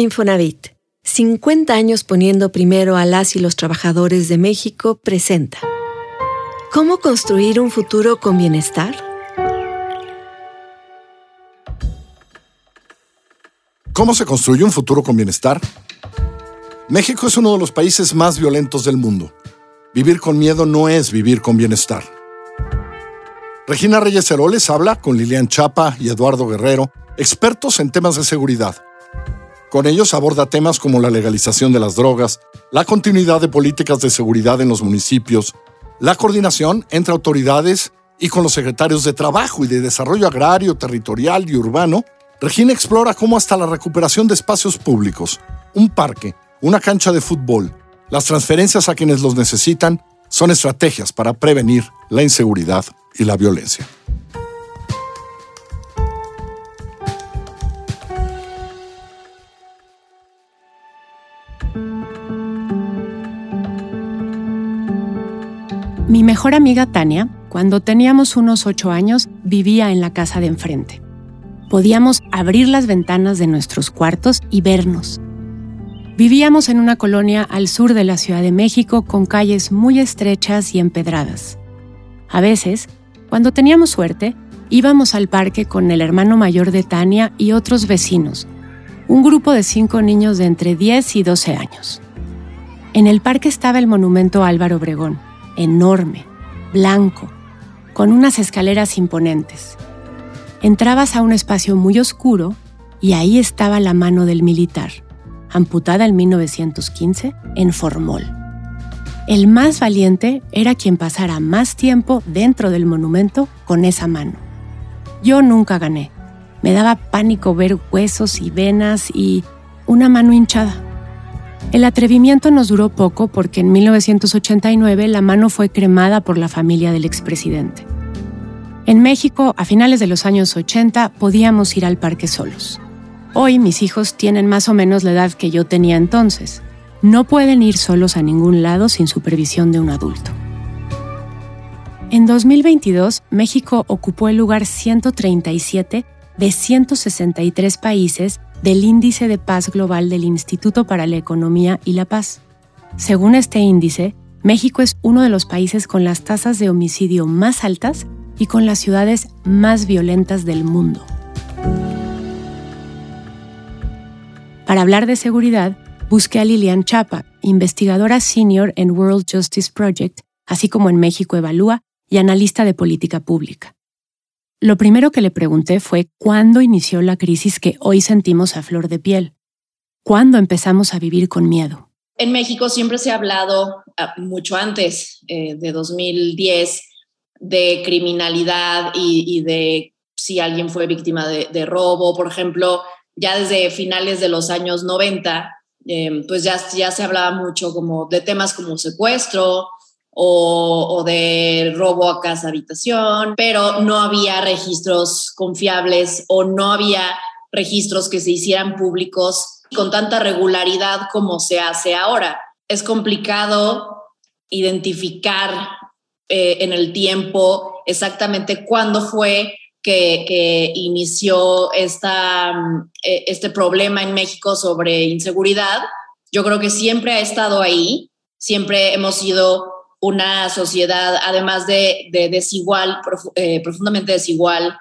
Infonavit, 50 años poniendo primero a las y los trabajadores de México, presenta. ¿Cómo construir un futuro con bienestar? ¿Cómo se construye un futuro con bienestar? México es uno de los países más violentos del mundo. Vivir con miedo no es vivir con bienestar. Regina Reyes Heroles habla con Lilian Chapa y Eduardo Guerrero, expertos en temas de seguridad con ellos aborda temas como la legalización de las drogas, la continuidad de políticas de seguridad en los municipios, la coordinación entre autoridades y con los secretarios de Trabajo y de Desarrollo Agrario, Territorial y Urbano. Regina explora cómo hasta la recuperación de espacios públicos, un parque, una cancha de fútbol, las transferencias a quienes los necesitan son estrategias para prevenir la inseguridad y la violencia. Mi mejor amiga Tania, cuando teníamos unos ocho años, vivía en la casa de enfrente. Podíamos abrir las ventanas de nuestros cuartos y vernos. Vivíamos en una colonia al sur de la Ciudad de México con calles muy estrechas y empedradas. A veces, cuando teníamos suerte, íbamos al parque con el hermano mayor de Tania y otros vecinos, un grupo de cinco niños de entre 10 y 12 años. En el parque estaba el monumento Álvaro Obregón, enorme, blanco, con unas escaleras imponentes. Entrabas a un espacio muy oscuro y ahí estaba la mano del militar, amputada en 1915 en Formol. El más valiente era quien pasara más tiempo dentro del monumento con esa mano. Yo nunca gané. Me daba pánico ver huesos y venas y una mano hinchada. El atrevimiento nos duró poco porque en 1989 la mano fue cremada por la familia del expresidente. En México, a finales de los años 80, podíamos ir al parque solos. Hoy mis hijos tienen más o menos la edad que yo tenía entonces. No pueden ir solos a ningún lado sin supervisión de un adulto. En 2022, México ocupó el lugar 137 de 163 países del Índice de Paz Global del Instituto para la Economía y la Paz. Según este índice, México es uno de los países con las tasas de homicidio más altas y con las ciudades más violentas del mundo. Para hablar de seguridad, busqué a Lilian Chapa, investigadora senior en World Justice Project, así como en México Evalúa y analista de política pública. Lo primero que le pregunté fue cuándo inició la crisis que hoy sentimos a flor de piel. ¿Cuándo empezamos a vivir con miedo? En México siempre se ha hablado, ah, mucho antes eh, de 2010, de criminalidad y, de si alguien fue víctima de, robo, por ejemplo, ya desde finales de los años 90, eh, pues ya, ya se hablaba mucho como de temas como secuestro, o, de robo a casa habitación, pero no había registros confiables o no había registros que se hicieran públicos con tanta regularidad como se hace ahora. Es complicado identificar eh, en el tiempo exactamente cuándo fue que, inició esta, eh, este problema en México sobre inseguridad. Yo creo que siempre ha estado ahí, siempre hemos sido una sociedad, además de, desigual, eh, profundamente desigual,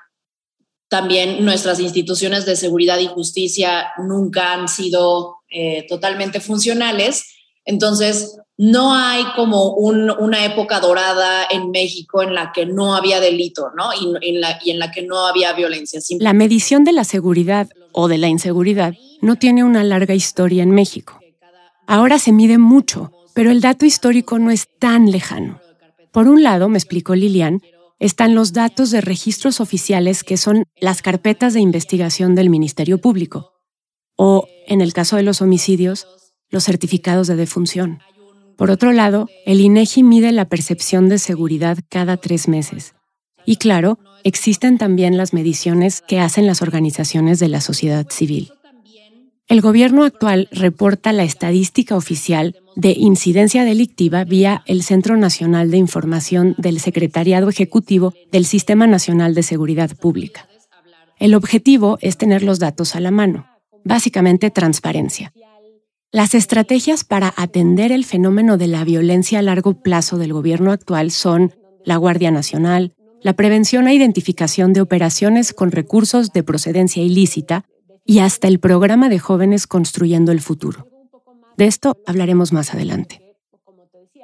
también nuestras instituciones de seguridad y justicia nunca han sido eh, totalmente funcionales. Entonces, no hay como una época dorada en México en la que no había delito, ¿no? Y, en, la, y en la que no había violencia. La medición de la seguridad o de la inseguridad no tiene una larga historia en México. Ahora se mide mucho pero el dato histórico no es tan lejano. Por un lado, me explicó Lilian, están los datos de registros oficiales que son las carpetas de investigación del Ministerio Público, o, en el caso de los homicidios, los certificados de defunción. Por otro lado, el INEGI mide la percepción de seguridad cada tres meses. Y claro, existen también las mediciones que hacen las organizaciones de la sociedad civil. El gobierno actual reporta la estadística oficial de incidencia delictiva vía el Centro Nacional de Información del Secretariado Ejecutivo del Sistema Nacional de Seguridad Pública. El objetivo es tener los datos a la mano, básicamente transparencia. Las estrategias para atender el fenómeno de la violencia a largo plazo del gobierno actual son la Guardia Nacional, la prevención e identificación de operaciones con recursos de procedencia ilícita y hasta el programa de jóvenes construyendo el futuro. De esto hablaremos más adelante.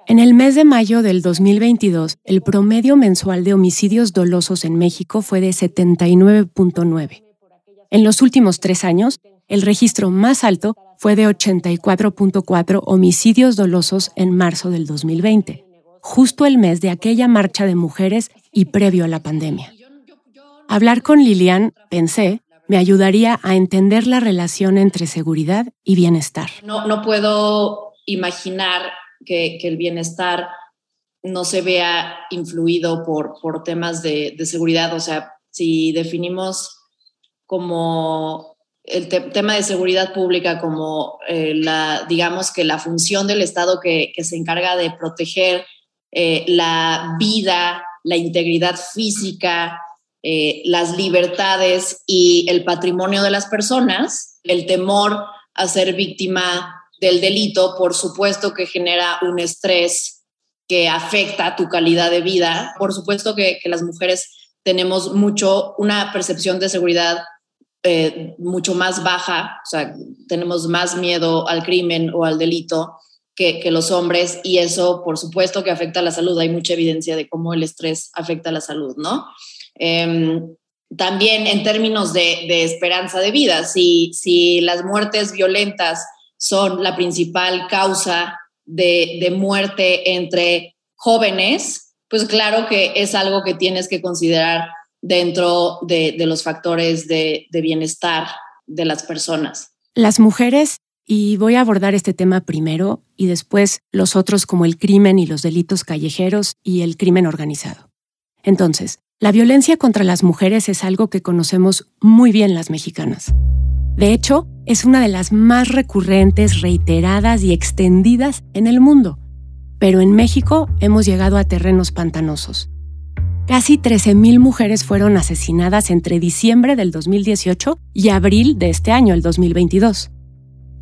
En el mes de mayo del 2022, el promedio mensual de homicidios dolosos en México fue de 79.9. En los últimos tres años, el registro más alto fue de 84.4 homicidios dolosos en marzo del 2020, justo el mes de aquella marcha de mujeres y previo a la pandemia. Hablar con Lilian, pensé, me ayudaría a entender la relación entre seguridad y bienestar. No, no puedo imaginar que, el bienestar no se vea influido por, por temas de, seguridad. O sea, si definimos como el tema de seguridad pública como eh, la, digamos que la función del Estado que, se encarga de proteger eh, la vida, la integridad física, eh, las libertades y el patrimonio de las personas, el temor a ser víctima del delito, por supuesto que genera un estrés que afecta tu calidad de vida. Por supuesto que, las mujeres tenemos mucho, una percepción de seguridad eh, mucho más baja, o sea, tenemos más miedo al crimen o al delito que, los hombres y eso, por supuesto, que afecta a la salud. Hay mucha evidencia de cómo el estrés afecta a la salud, ¿no? Em, también en términos de, esperanza de vida, si, las muertes violentas son la principal causa de, muerte entre jóvenes, pues claro que es algo que tienes que considerar dentro de, los factores de, de, bienestar de las personas. Las mujeres, y voy a abordar este tema primero y después los otros como el crimen y los delitos callejeros y el crimen organizado. Entonces, la violencia contra las mujeres es algo que conocemos muy bien las mexicanas. De hecho, es una de las más recurrentes, reiteradas y extendidas en el mundo. Pero en México hemos llegado a terrenos pantanosos. Casi 13.000 mujeres fueron asesinadas entre diciembre del 2018 y abril de este año, el 2022.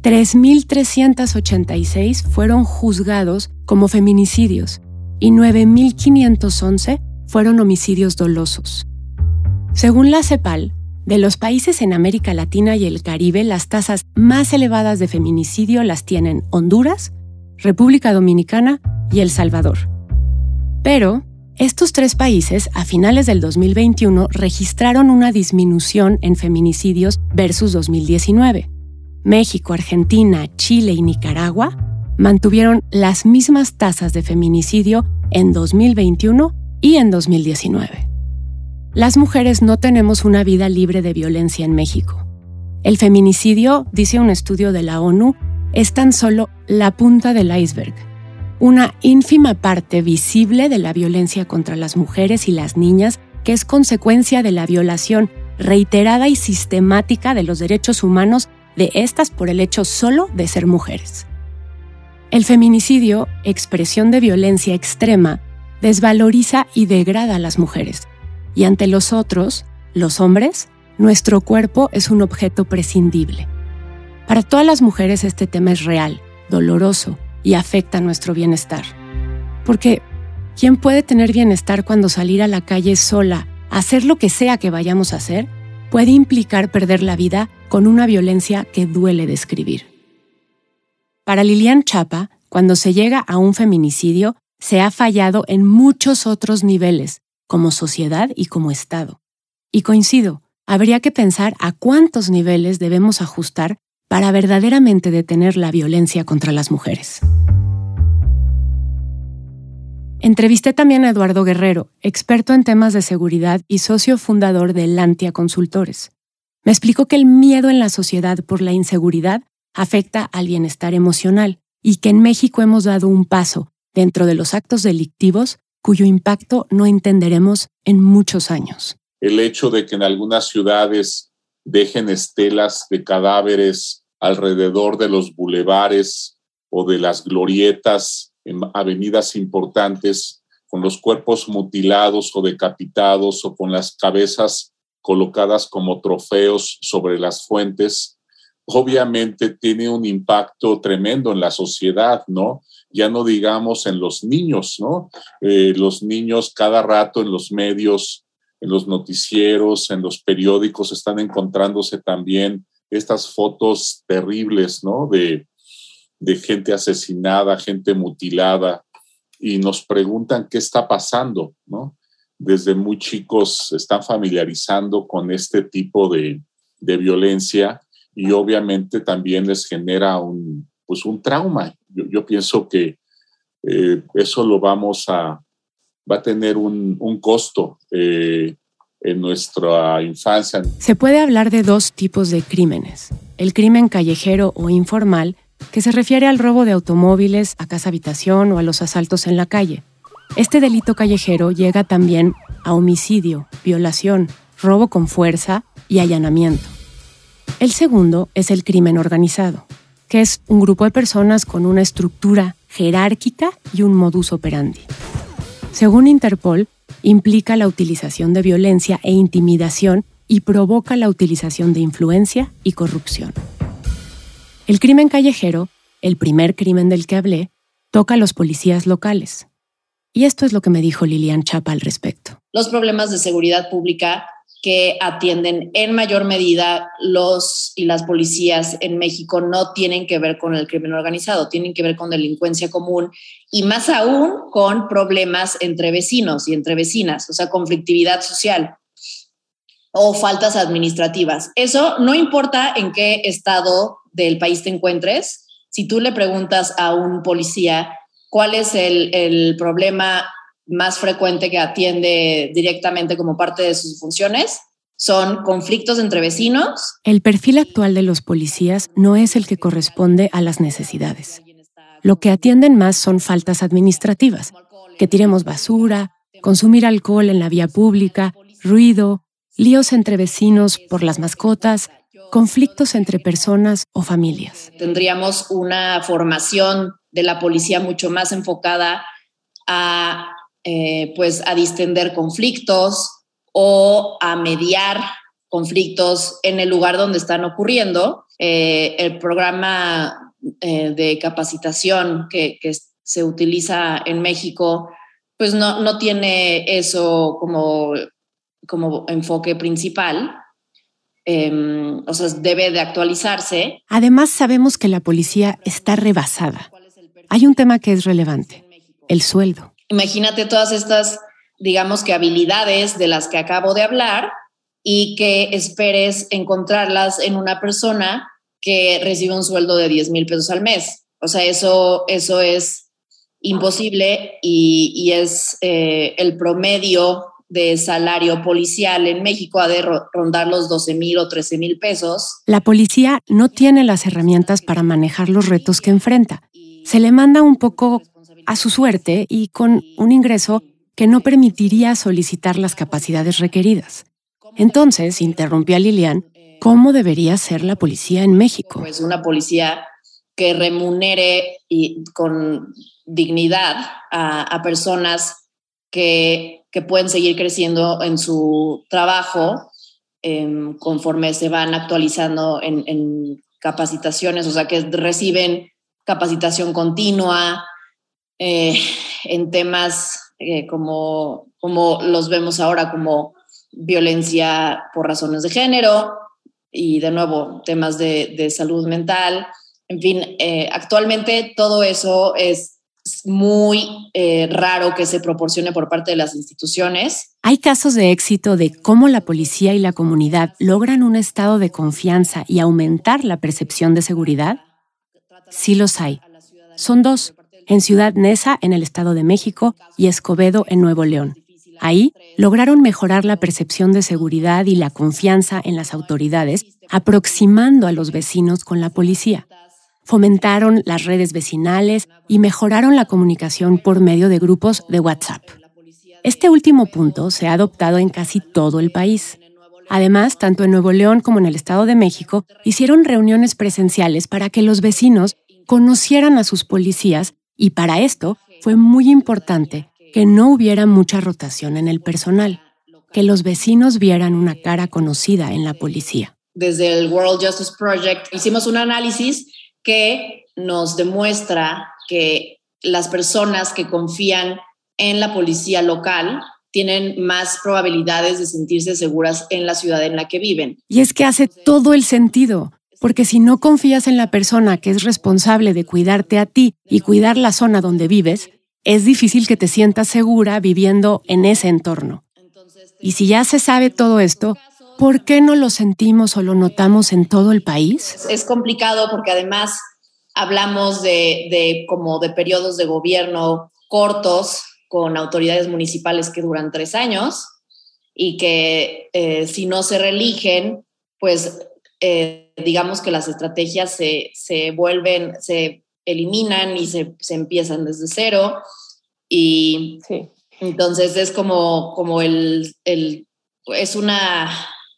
3.386 fueron juzgados como feminicidios y 9.511 fueron homicidios dolosos. Según la CEPAL, de los países en América Latina y el Caribe, las tasas más elevadas de feminicidio las tienen Honduras, República Dominicana y El Salvador. Pero estos tres países a finales del 2021 registraron una disminución en feminicidios versus 2019. México, Argentina, Chile y Nicaragua mantuvieron las mismas tasas de feminicidio en 2021 y en 2019. Las mujeres no tenemos una vida libre de violencia en México. El feminicidio, dice un estudio de la ONU, es tan solo la punta del iceberg, una ínfima parte visible de la violencia contra las mujeres y las niñas que es consecuencia de la violación reiterada y sistemática de los derechos humanos de estas por el hecho solo de ser mujeres. El feminicidio, expresión de violencia extrema, desvaloriza y degrada a las mujeres, y ante los otros, los hombres, nuestro cuerpo es un objeto prescindible. Para todas las mujeres este tema es real, doloroso y afecta nuestro bienestar. Porque, ¿quién puede tener bienestar cuando salir a la calle sola, hacer lo que sea que vayamos a hacer, puede implicar perder la vida con una violencia que duele describir? Para Lilian Chapa, cuando se llega a un feminicidio, se ha fallado en muchos otros niveles, como sociedad y como Estado. Y coincido, habría que pensar a cuántos niveles debemos ajustar para verdaderamente detener la violencia contra las mujeres. Entrevisté también a Eduardo Guerrero, experto en temas de seguridad y socio fundador de Lantia Consultores. Me explicó que el miedo en la sociedad por la inseguridad afecta al bienestar emocional y que en México hemos dado un paso dentro de los actos delictivos cuyo impacto no entenderemos en muchos años. El hecho de que en algunas ciudades dejen estelas de cadáveres alrededor de los bulevares o de las glorietas en avenidas importantes con los cuerpos mutilados o decapitados o con las cabezas colocadas como trofeos sobre las fuentes, obviamente tiene un impacto tremendo en la sociedad, ¿no? Ya no digamos en los niños, ¿no? Eh, los niños cada rato en los medios, en los noticieros, en los periódicos están encontrándose también estas fotos terribles, ¿no? De, gente asesinada, gente mutilada, y nos preguntan qué está pasando, ¿no? Desde muy chicos están familiarizando con este tipo de, de violencia y obviamente también les genera un, pues un trauma. Yo, pienso que eh, eso lo vamos a, va a tener un, un costo eh, en nuestra infancia. Se puede hablar de dos tipos de crímenes. El crimen callejero o informal, que se refiere al robo de automóviles a casa habitación o a los asaltos en la calle. Este delito callejero llega también a homicidio, violación, robo con fuerza y allanamiento. El segundo es el crimen organizado, que es un grupo de personas con una estructura jerárquica y un modus operandi. Según Interpol, implica la utilización de violencia e intimidación y provoca la utilización de influencia y corrupción. El crimen callejero, el primer crimen del que hablé, toca a los policías locales. Y esto es lo que me dijo Lilian Chapa al respecto. Los problemas de seguridad pública que atienden en mayor medida los y las policías en México no tienen que ver con el crimen organizado, tienen que ver con delincuencia común y más aún con problemas entre vecinos y entre vecinas, o sea, conflictividad social o faltas administrativas. Eso no importa en qué estado del país te encuentres, si tú le preguntas a un policía cuál es el, el problema más frecuente que atiende directamente como parte de sus funciones son conflictos entre vecinos. El perfil actual de los policías no es el que corresponde a las necesidades. Lo que atienden más son faltas administrativas, que tiremos basura, consumir alcohol en la vía pública, ruido, líos entre vecinos por las mascotas, conflictos entre personas o familias. Tendríamos una formación de la policía mucho más enfocada a eh, pues a distender conflictos o a mediar conflictos en el lugar donde están ocurriendo. Eh, el programa eh, de capacitación que, se utiliza en México, pues no, no tiene eso como, como enfoque principal. Em, o sea, debe de actualizarse. Además, sabemos que la policía está rebasada. Hay un tema que es relevante, el sueldo. Imagínate todas estas, digamos que habilidades de las que acabo de hablar y que esperes encontrarlas en una persona que recibe un sueldo de 10 mil pesos al mes. O sea, eso, eso es imposible y, es eh, el promedio de salario policial en México ha de rondar los 12 mil o 13 mil pesos. La policía no tiene las herramientas para manejar los retos que enfrenta. Se le manda un poco a su suerte y con un ingreso que no permitiría solicitar las capacidades requeridas. Entonces, interrumpió a Lilian, ¿cómo debería ser la policía en México? Pues una policía que remunere y con dignidad a, personas que, pueden seguir creciendo en su trabajo em, conforme se van actualizando en, en capacitaciones, o sea, que reciben capacitación continua, eh, en temas eh, como, como los vemos ahora, como violencia por razones de género y de nuevo temas de, salud mental. En fin, eh, actualmente todo eso es muy raro que se proporcione por parte de las instituciones. Hay casos de éxito de cómo la policía y la comunidad logran un estado de confianza y aumentar la percepción de seguridad. Sí los hay. Son dos en Ciudad Neza, en el Estado de México, y Escobedo, en Nuevo León. Ahí lograron mejorar la percepción de seguridad y la confianza en las autoridades, aproximando a los vecinos con la policía. Fomentaron las redes vecinales y mejoraron la comunicación por medio de grupos de WhatsApp. Este último punto se ha adoptado en casi todo el país. Además, tanto en Nuevo León como en el Estado de México hicieron reuniones presenciales para que los vecinos conocieran a sus policías y para esto fue muy importante que no hubiera mucha rotación en el personal, que los vecinos vieran una cara conocida en la policía. desde el World Justice Project hicimos un análisis que nos demuestra que las personas que confían en la policía local tienen más probabilidades de sentirse seguras en la ciudad en la que viven. Y es que hace todo el sentido, porque si no confías en la persona que es responsable de cuidarte a ti y cuidar la zona donde vives, es difícil que te sientas segura viviendo en ese entorno. Y si ya se sabe todo esto, ¿por qué no lo sentimos o lo notamos en todo el país? Es complicado porque además hablamos de, como de periodos de gobierno cortos con autoridades municipales que duran tres años y que eh, si no se reeligen, pues eh, digamos que las estrategias se, se vuelven, se eliminan y se, se empiezan desde cero. Y entonces es como, como el, el, es una,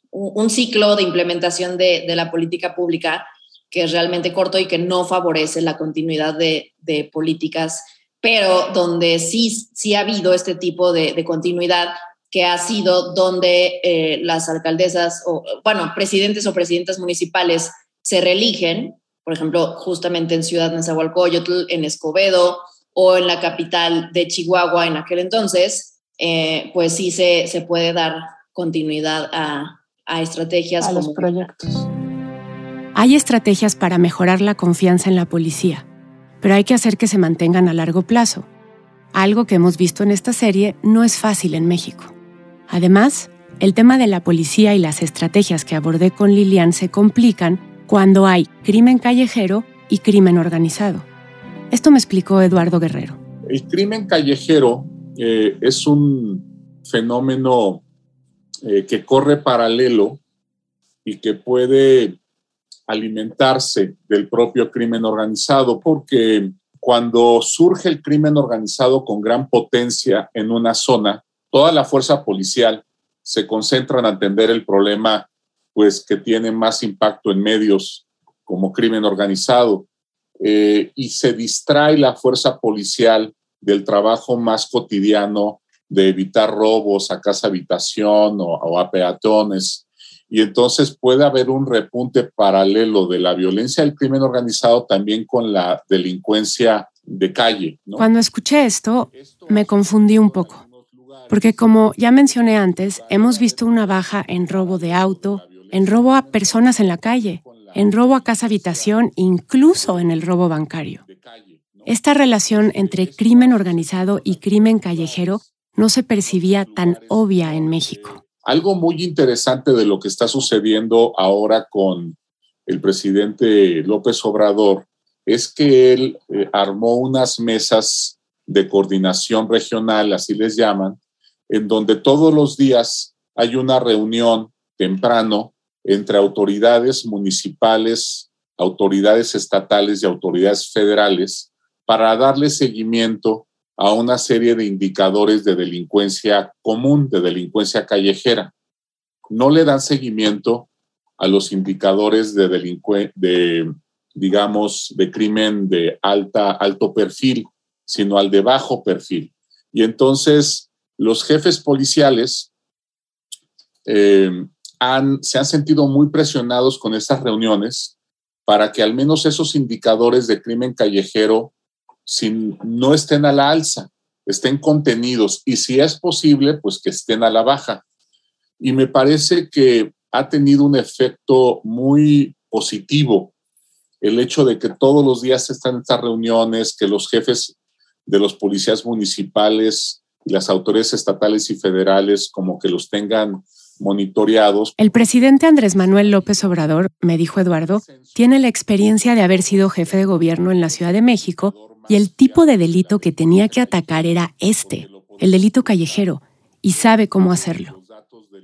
un ciclo de implementación de, de la política pública que es realmente corto y que no favorece la continuidad de, de políticas pero donde sí, sí ha habido este tipo de, continuidad que ha sido donde eh, las alcaldesas o, bueno, presidentes o presidentas municipales se reeligen, por ejemplo, justamente en Ciudad Nezahualcóyotl, en Escobedo o en la capital de Chihuahua en aquel entonces, eh, pues sí se, se, puede dar continuidad a, a estrategias. A los proyectos. Hay estrategias para mejorar la confianza en la policía pero hay que hacer que se mantengan a largo plazo. Algo que hemos visto en esta serie no es fácil en México. Además, el tema de la policía y las estrategias que abordé con Lilian se complican cuando hay crimen callejero y crimen organizado. Esto me explicó Eduardo Guerrero. El crimen callejero eh, es un fenómeno eh, que corre paralelo y que puede alimentarse del propio crimen organizado, porque cuando surge el crimen organizado con gran potencia en una zona, toda la fuerza policial se concentra en atender el problema pues que tiene más impacto en medios como crimen organizado eh, y se distrae la fuerza policial del trabajo más cotidiano de evitar robos a casa habitación o a peatones y entonces puede haber un repunte paralelo de la violencia del crimen organizado también con la delincuencia de calle. Cuando escuché esto, me confundí un poco, porque como ya mencioné antes, hemos visto una baja en robo de auto, en robo a personas en la calle, en robo a casa habitación, incluso en el robo bancario. Esta relación entre crimen organizado y crimen callejero no se percibía tan obvia en México. Algo muy interesante de lo que está sucediendo ahora con el presidente López Obrador es que él eh, armó unas mesas de coordinación regional, así les llaman, en donde todos los días hay una reunión temprano entre autoridades municipales, autoridades estatales y autoridades federales para darle seguimiento a una serie de indicadores de delincuencia común, de delincuencia callejera. No le dan seguimiento a los indicadores de delincuencia, de, digamos, de crimen de alta, alto perfil, sino al de bajo perfil. Y entonces los jefes policiales eh, se han sentido muy presionados con estas reuniones para que al menos esos indicadores de crimen callejero no estén a la alza, estén contenidos y si es posible, pues que estén a la baja. Y me parece que ha tenido un efecto muy positivo el hecho de que todos los días están estas reuniones, que los jefes de los policías municipales las autoridades estatales y federales como que los tengan monitoreados. El presidente Andrés Manuel López Obrador, me dijo Eduardo, tiene la experiencia de haber sido jefe de gobierno en la Ciudad de México y el tipo de delito que tenía que atacar era este, el delito callejero, y sabe cómo hacerlo.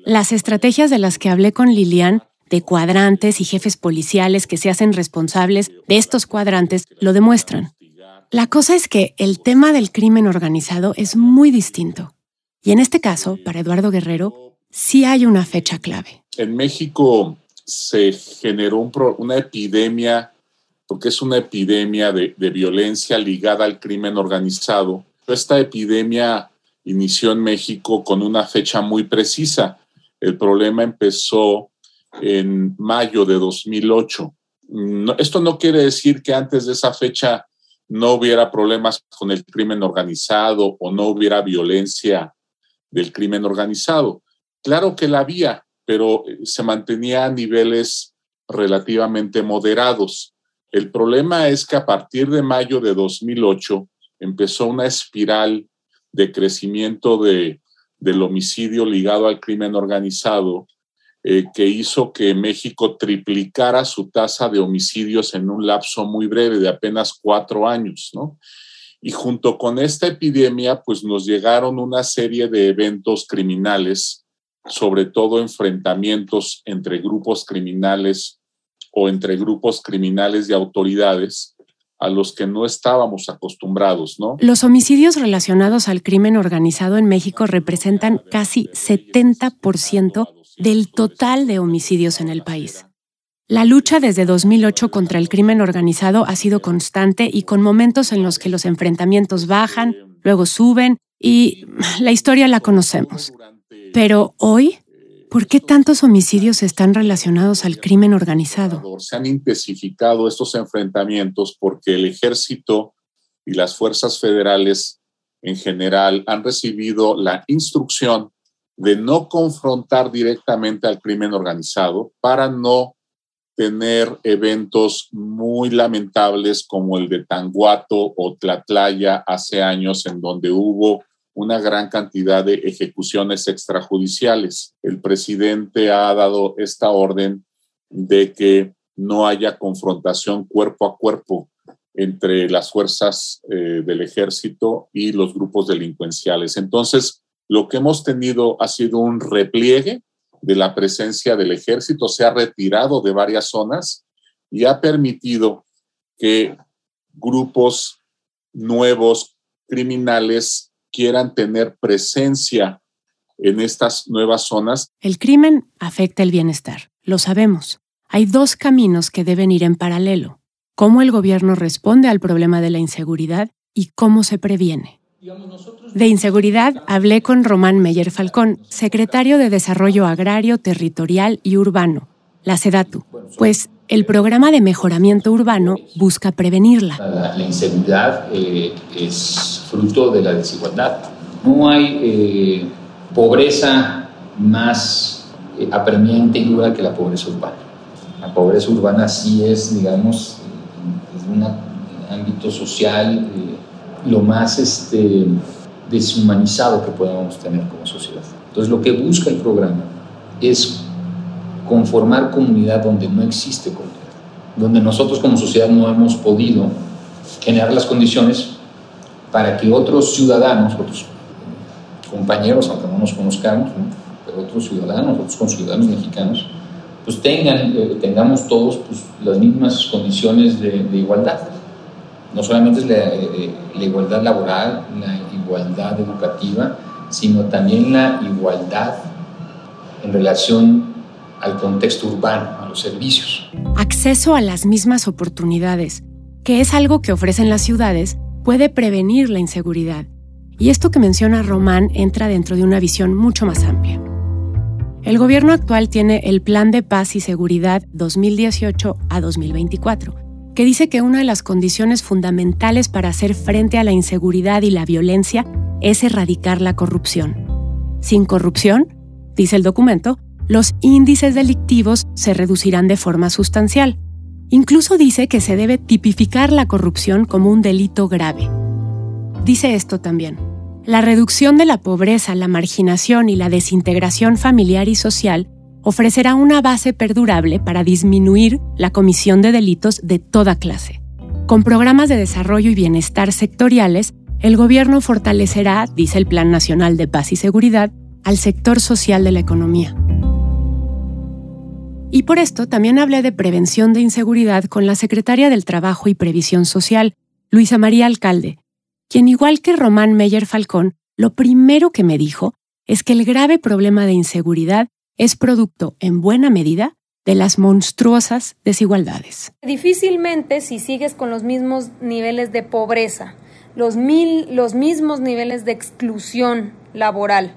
Las estrategias de las que hablé con Lilian, de cuadrantes y jefes policiales que se hacen responsables de estos cuadrantes, lo demuestran. La cosa es que el tema del crimen organizado es muy distinto. Y en este caso, para Eduardo Guerrero, sí hay una fecha clave. En México se generó una epidemia porque es una epidemia de, violencia ligada al crimen organizado. Esta epidemia inició en México con una fecha muy precisa. El problema empezó en mayo de 2008. esto no quiere decir que antes de esa fecha no hubiera problemas con el crimen organizado o no hubiera violencia del crimen organizado. Claro que la había, pero eh, se mantenía a niveles relativamente moderados. El problema es que a partir de mayo de 2008 empezó una espiral de crecimiento de, del homicidio ligado al crimen organizado eh, que hizo que México triplicara su tasa de homicidios en un lapso muy breve de apenas cuatro años, ¿no? Y junto con esta epidemia, pues nos llegaron una serie de eventos criminales, sobre todo enfrentamientos entre grupos criminales o entre grupos criminales y autoridades a los que no estábamos acostumbrados, ¿no? Los homicidios relacionados al crimen organizado en México representan casi 70% del total de homicidios en el país. La lucha desde 2008 contra el crimen organizado ha sido constante y con momentos en los que los enfrentamientos bajan, luego suben y la historia la conocemos. Pero hoy ¿Por qué tantos homicidios están relacionados al crimen organizado? Se han intensificado estos enfrentamientos porque el ejército y las fuerzas federales en general han recibido la instrucción de no confrontar directamente al crimen organizado para no tener eventos muy lamentables como el de Tanguato o Tlatlaya hace años en donde hubo una gran cantidad de ejecuciones extrajudiciales. El presidente ha dado esta orden de que no haya confrontación cuerpo a cuerpo entre las fuerzas eh, del ejército y los grupos delincuenciales. Entonces, lo que hemos tenido ha sido un repliegue de la presencia del ejército, se ha retirado de varias zonas y ha permitido que grupos nuevos criminales quieran tener presencia en estas nuevas zonas. El crimen afecta el bienestar, lo sabemos. Hay dos caminos que deben ir en paralelo. Cómo el gobierno responde al problema de la inseguridad y cómo se previene. De inseguridad hablé con Román Meyer Falcón, secretario de Desarrollo Agrario, Territorial y Urbano, la SEDATU, pues el programa de mejoramiento urbano busca prevenirla. La, inseguridad eh, es fruto de la desigualdad. No hay eh, pobreza más eh, apremiante y dura que la pobreza urbana. La pobreza urbana sí es, digamos, un ámbito social lo más este, deshumanizado que podamos tener como sociedad. Entonces lo que busca el programa es conformar comunidad donde no existe comunidad, donde nosotros como sociedad no hemos podido generar las condiciones para que otros ciudadanos, otros compañeros, aunque no nos conozcamos, pero otros ciudadanos, otros conciudadanos mexicanos, pues tengan, eh, tengamos todos pues, las mismas condiciones de, igualdad. No solamente es la, eh, la igualdad laboral, la igualdad educativa, sino también la igualdad en relación al contexto urbano, a los servicios. Acceso a las mismas oportunidades, que es algo que ofrecen las ciudades, puede prevenir la inseguridad. Y esto que menciona Román entra dentro de una visión mucho más amplia. El gobierno actual tiene el Plan de Paz y Seguridad 2018 a 2024, que dice que una de las condiciones fundamentales para hacer frente a la inseguridad y la violencia es erradicar la corrupción. Sin corrupción, dice el documento, los índices delictivos se reducirán de forma sustancial. Incluso dice que se debe tipificar la corrupción como un delito grave. Dice esto también. La reducción de la pobreza, la marginación y la desintegración familiar y social ofrecerá una base perdurable para disminuir la comisión de delitos de toda clase. Con programas de desarrollo y bienestar sectoriales, el gobierno fortalecerá, dice el Plan Nacional de Paz y Seguridad, al sector social de la economía. Y por esto también hablé de prevención de inseguridad con la secretaria del Trabajo y Previsión Social, Luisa María Alcalde, quien igual que Román Meyer Falcón, lo primero que me dijo es que el grave problema de inseguridad es producto, en buena medida, de las monstruosas desigualdades. Difícilmente si sigues con los mismos niveles de pobreza, los, mil, los mismos niveles de exclusión laboral,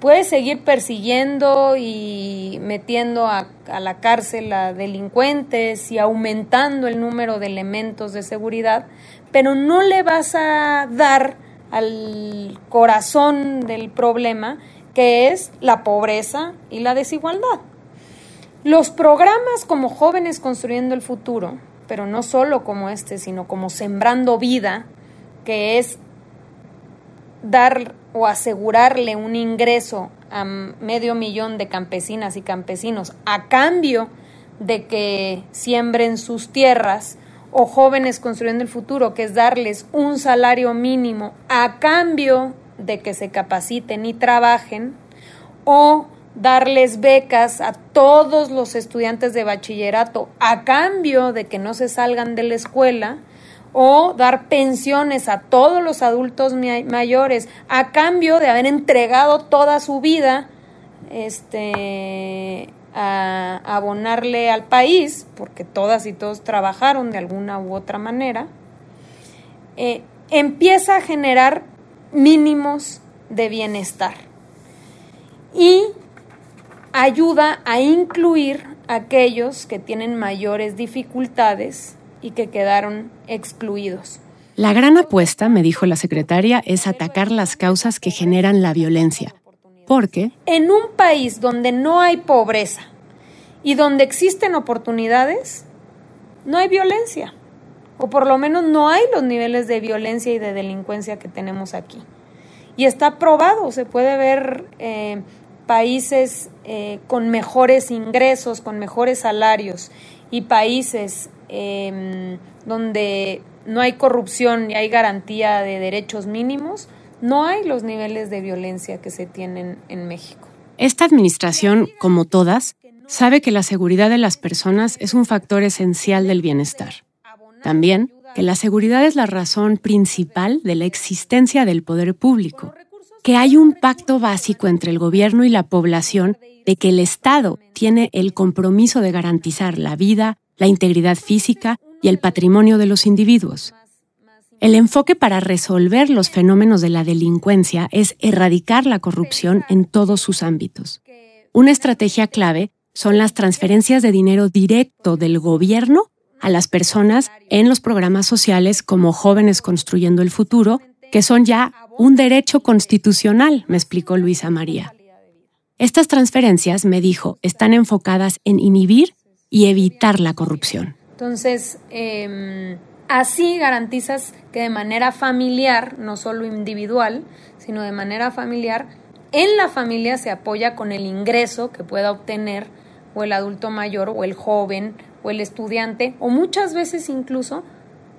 puede seguir persiguiendo y metiendo a, a, la cárcel a delincuentes y aumentando el número de elementos de seguridad, pero no le vas a dar al corazón del problema, que es la pobreza y la desigualdad. Los programas como Jóvenes Construyendo el Futuro, pero no solo como este, sino como Sembrando Vida, que es dar o asegurarle un ingreso a medio millón de campesinas y campesinos a cambio de que siembren sus tierras, o jóvenes construyendo el futuro, que es darles un salario mínimo a cambio de que se capaciten y trabajen, o darles becas a todos los estudiantes de bachillerato a cambio de que no se salgan de la escuela, o dar pensiones a todos los adultos mayores a cambio de haber entregado toda su vida este a, abonarle al país, porque todas y todos trabajaron de alguna u otra manera, eh, empieza a generar mínimos de bienestar y ayuda a incluir a aquellos que tienen mayores dificultades y que quedaron excluidos. La gran apuesta, me dijo la secretaria, es atacar las causas que generan la violencia porque en un país donde no hay pobreza y donde existen oportunidades, no hay violencia. O por lo menos no hay los niveles de violencia y de delincuencia que tenemos aquí. Y está probado, se puede ver eh, países eh, con mejores ingresos, con mejores salarios y países em, donde no hay corrupción y hay garantía de derechos mínimos, no hay los niveles de violencia que se tienen en México. Esta administración, como todas, sabe que la seguridad de las personas es un factor esencial del bienestar. También que la seguridad es la razón principal de la existencia del poder público, que hay un pacto básico entre el gobierno y la población de que el Estado tiene el compromiso de garantizar la vida, la integridad física y el patrimonio de los individuos. El enfoque para resolver los fenómenos de la delincuencia es erradicar la corrupción en todos sus ámbitos. Una estrategia clave son las transferencias de dinero directo del gobierno a las personas en los programas sociales como Jóvenes Construyendo el Futuro, que son ya un derecho constitucional, me explicó Luisa María. Estas transferencias, me dijo, están enfocadas en inhibir y evitar la corrupción. Entonces, eh, Así garantizas que de manera familiar, no solo individual, sino de manera familiar, en la familia se apoya con el ingreso que pueda obtener o el adulto mayor o el joven o el estudiante o muchas veces incluso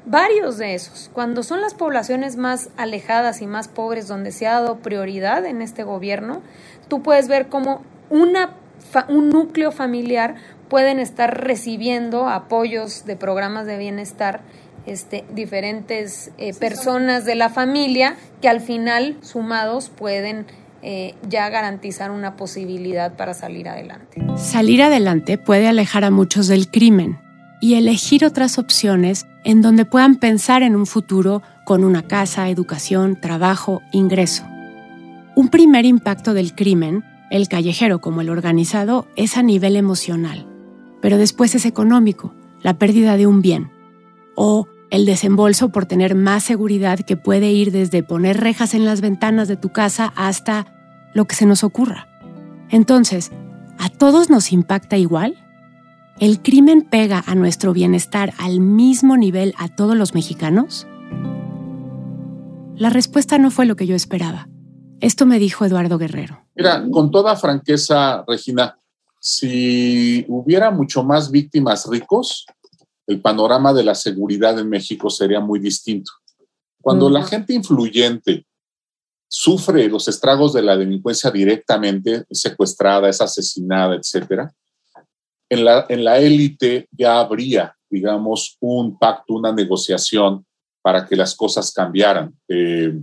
varios de esos. Cuando son las poblaciones más alejadas y más pobres donde se ha dado prioridad en este gobierno, tú puedes ver cómo una, un núcleo familiar pueden estar recibiendo apoyos de programas de bienestar este, diferentes eh, personas de la familia que al final sumados pueden eh, ya garantizar una posibilidad para salir adelante. Salir adelante puede alejar a muchos del crimen y elegir otras opciones en donde puedan pensar en un futuro con una casa, educación, trabajo, ingreso. Un primer impacto del crimen, el callejero como el organizado, es a nivel emocional, pero después es económico, la pérdida de un bien, o el desembolso por tener más seguridad que puede ir desde poner rejas en las ventanas de tu casa hasta lo que se nos ocurra. Entonces, ¿a todos nos impacta igual? ¿El crimen pega a nuestro bienestar al mismo nivel a todos los mexicanos? La respuesta no fue lo que yo esperaba. Esto me dijo Eduardo Guerrero. Mira, con toda franqueza, Regina, si hubiera mucho más víctimas ricos, el panorama de la seguridad en México sería muy distinto. Cuando la gente influyente sufre los estragos de la delincuencia directamente, es secuestrada, es asesinada, etcétera, en la, en la élite ya habría, digamos, un pacto, una negociación para que las cosas cambiaran, eh,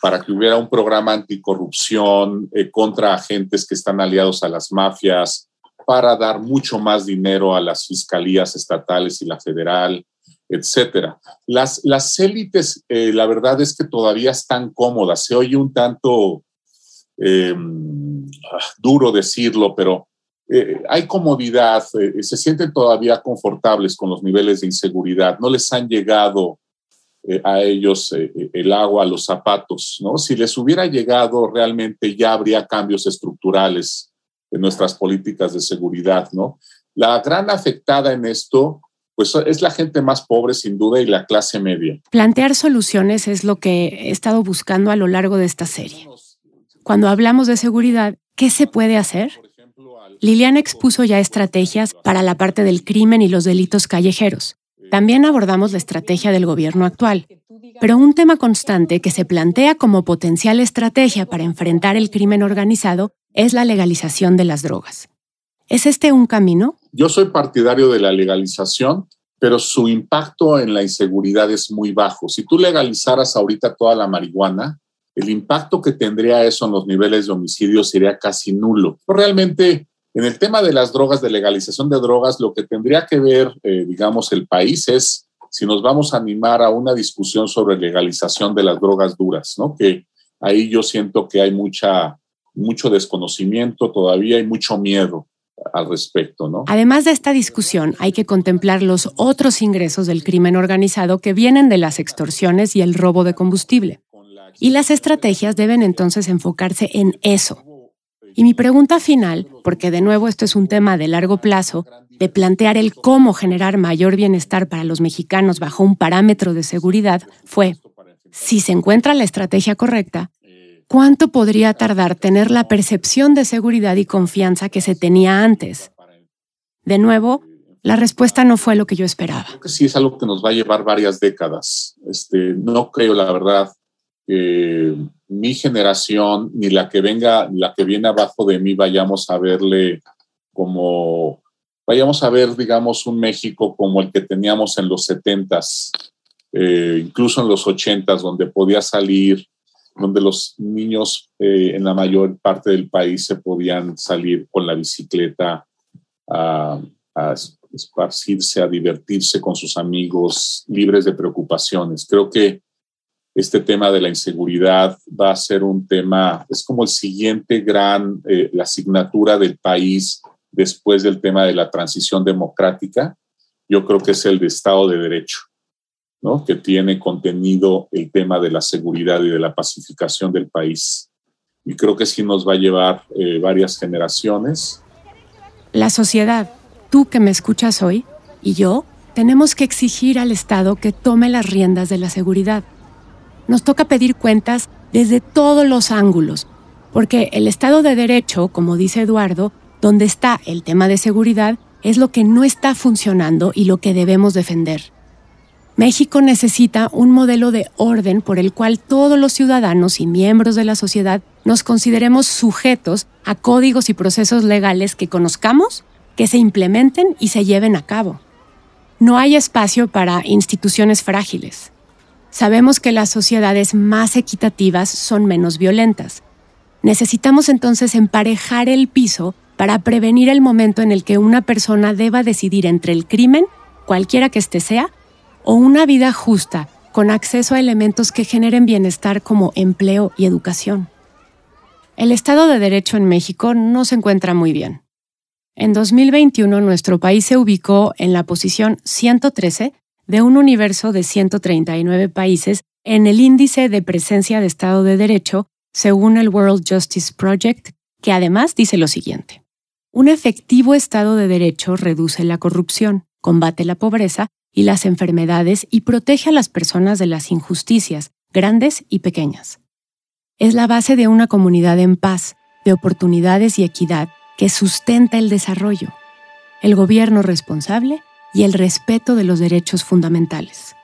para que hubiera un programa anticorrupción eh, contra agentes que están aliados a las mafias, para dar mucho más dinero a las fiscalías estatales y la federal, etcétera. Las, las élites, eh, la verdad es que todavía están cómodas. Se oye un tanto em, ah, duro decirlo, pero eh, hay comodidad, eh, se sienten todavía confortables con los niveles de inseguridad, no les han llegado a ellos el agua los zapatos, ¿no? Si les hubiera llegado realmente ya habría cambios estructurales en nuestras políticas de seguridad, ¿no? La gran afectada en esto pues es la gente más pobre sin duda y la clase media. Plantear soluciones es lo que he estado buscando a lo largo de esta serie. Cuando hablamos de seguridad, ¿qué se puede hacer? Liliana expuso ya estrategias para la parte del crimen y los delitos callejeros. También abordamos la estrategia del gobierno actual. Pero un tema constante que se plantea como potencial estrategia para enfrentar el crimen organizado es la legalización de las drogas. ¿Es este un camino? Yo soy partidario de la legalización, pero su impacto en la inseguridad es muy bajo. Si tú legalizaras ahorita toda la marihuana, el impacto que tendría eso en los niveles de homicidio sería casi nulo. Realmente, en el tema de las drogas, de legalización de drogas, lo que tendría que ver, eh, digamos, el país es si nos vamos a animar a una discusión sobre legalización de las drogas duras, ¿no? Que ahí yo siento que hay mucha, mucho desconocimiento todavía y mucho miedo al respecto, ¿no? Además de esta discusión, hay que contemplar los otros ingresos del crimen organizado que vienen de las extorsiones y el robo de combustible. Y las estrategias deben entonces enfocarse en eso. Y mi pregunta final, porque de nuevo esto es un tema de largo plazo, de plantear el cómo generar mayor bienestar para los mexicanos bajo un parámetro de seguridad, fue, si se encuentra la estrategia correcta, ¿Cuánto podría tardar tener la percepción de seguridad y confianza que se tenía antes? De nuevo, la respuesta no fue lo que yo esperaba. Creo que sí es algo que nos va a llevar varias décadas. Este, no creo, la verdad, que mi generación ni la que venga, la que viene abajo de mí, vayamos a verle como, vayamos a ver, digamos, un México como el que teníamos en los setentas, eh, incluso en los ochentas, donde podía salir donde los niños eh, en la mayor parte del país se podían salir con la bicicleta a, esparcirse, a divertirse con sus amigos, libres de preocupaciones. Creo que este tema de la inseguridad va a ser un tema, es como el siguiente gran, eh, la asignatura del país después del tema de la transición democrática. Yo creo que es el de Estado de Derecho que tiene contenido el tema de la seguridad y de la pacificación del país. Y creo que sí nos va a llevar eh, varias generaciones. La sociedad, tú que me escuchas hoy, y yo, tenemos que exigir al Estado que tome las riendas de la seguridad. Nos toca pedir cuentas desde todos los ángulos, porque el Estado de Derecho, como dice Eduardo, donde está el tema de seguridad, es lo que no está funcionando y lo que debemos defender. México necesita un modelo de orden por el cual todos los ciudadanos y miembros de la sociedad nos consideremos sujetos a códigos y procesos legales que conozcamos, que se implementen y se lleven a cabo. No hay espacio para instituciones frágiles. Sabemos que las sociedades más equitativas son menos violentas. Necesitamos entonces emparejar el piso para prevenir el momento en el que una persona deba decidir entre el crimen, cualquiera que éste sea, o una vida justa con acceso a elementos que generen bienestar como empleo y educación. El Estado de Derecho en México no se encuentra muy bien. En 2021 nuestro país se ubicó en la posición 113 de un universo de 139 países en el índice de presencia de Estado de Derecho, según el World Justice Project, que además dice lo siguiente. Un efectivo Estado de Derecho reduce la corrupción, combate la pobreza y las enfermedades y protege a las personas de las injusticias, grandes y pequeñas. Es la base de una comunidad en paz, de oportunidades y equidad que sustenta el desarrollo, el gobierno responsable y el respeto de los derechos fundamentales.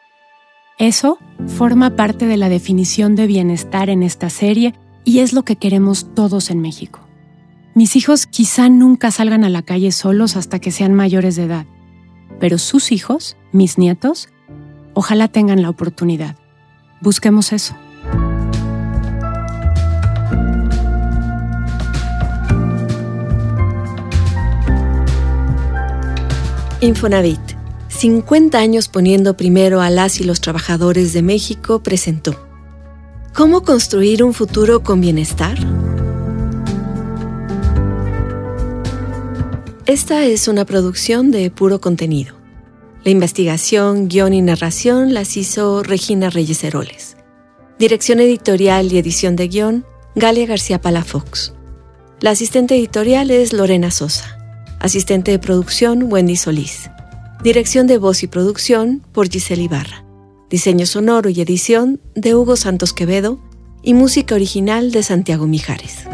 Eso forma parte de la definición de bienestar en esta serie y es lo que queremos todos en México. Mis hijos quizá nunca salgan a la calle solos hasta que sean mayores de edad, pero sus hijos, mis nietos, ojalá tengan la oportunidad. Busquemos eso. Infonavit, 50 años poniendo primero a las y los trabajadores de México, presentó. ¿Cómo construir un futuro con bienestar? Esta es una producción de puro contenido. La investigación, guion y narración las hizo Regina Reyes Heroles. Dirección editorial y edición de guion, Galia García Palafox. La asistente editorial es Lorena Sosa. Asistente de producción, Wendy Solís. Dirección de voz y producción por Giselle Ibarra. Diseño sonoro y edición de Hugo Santos Quevedo y música original de Santiago Mijares.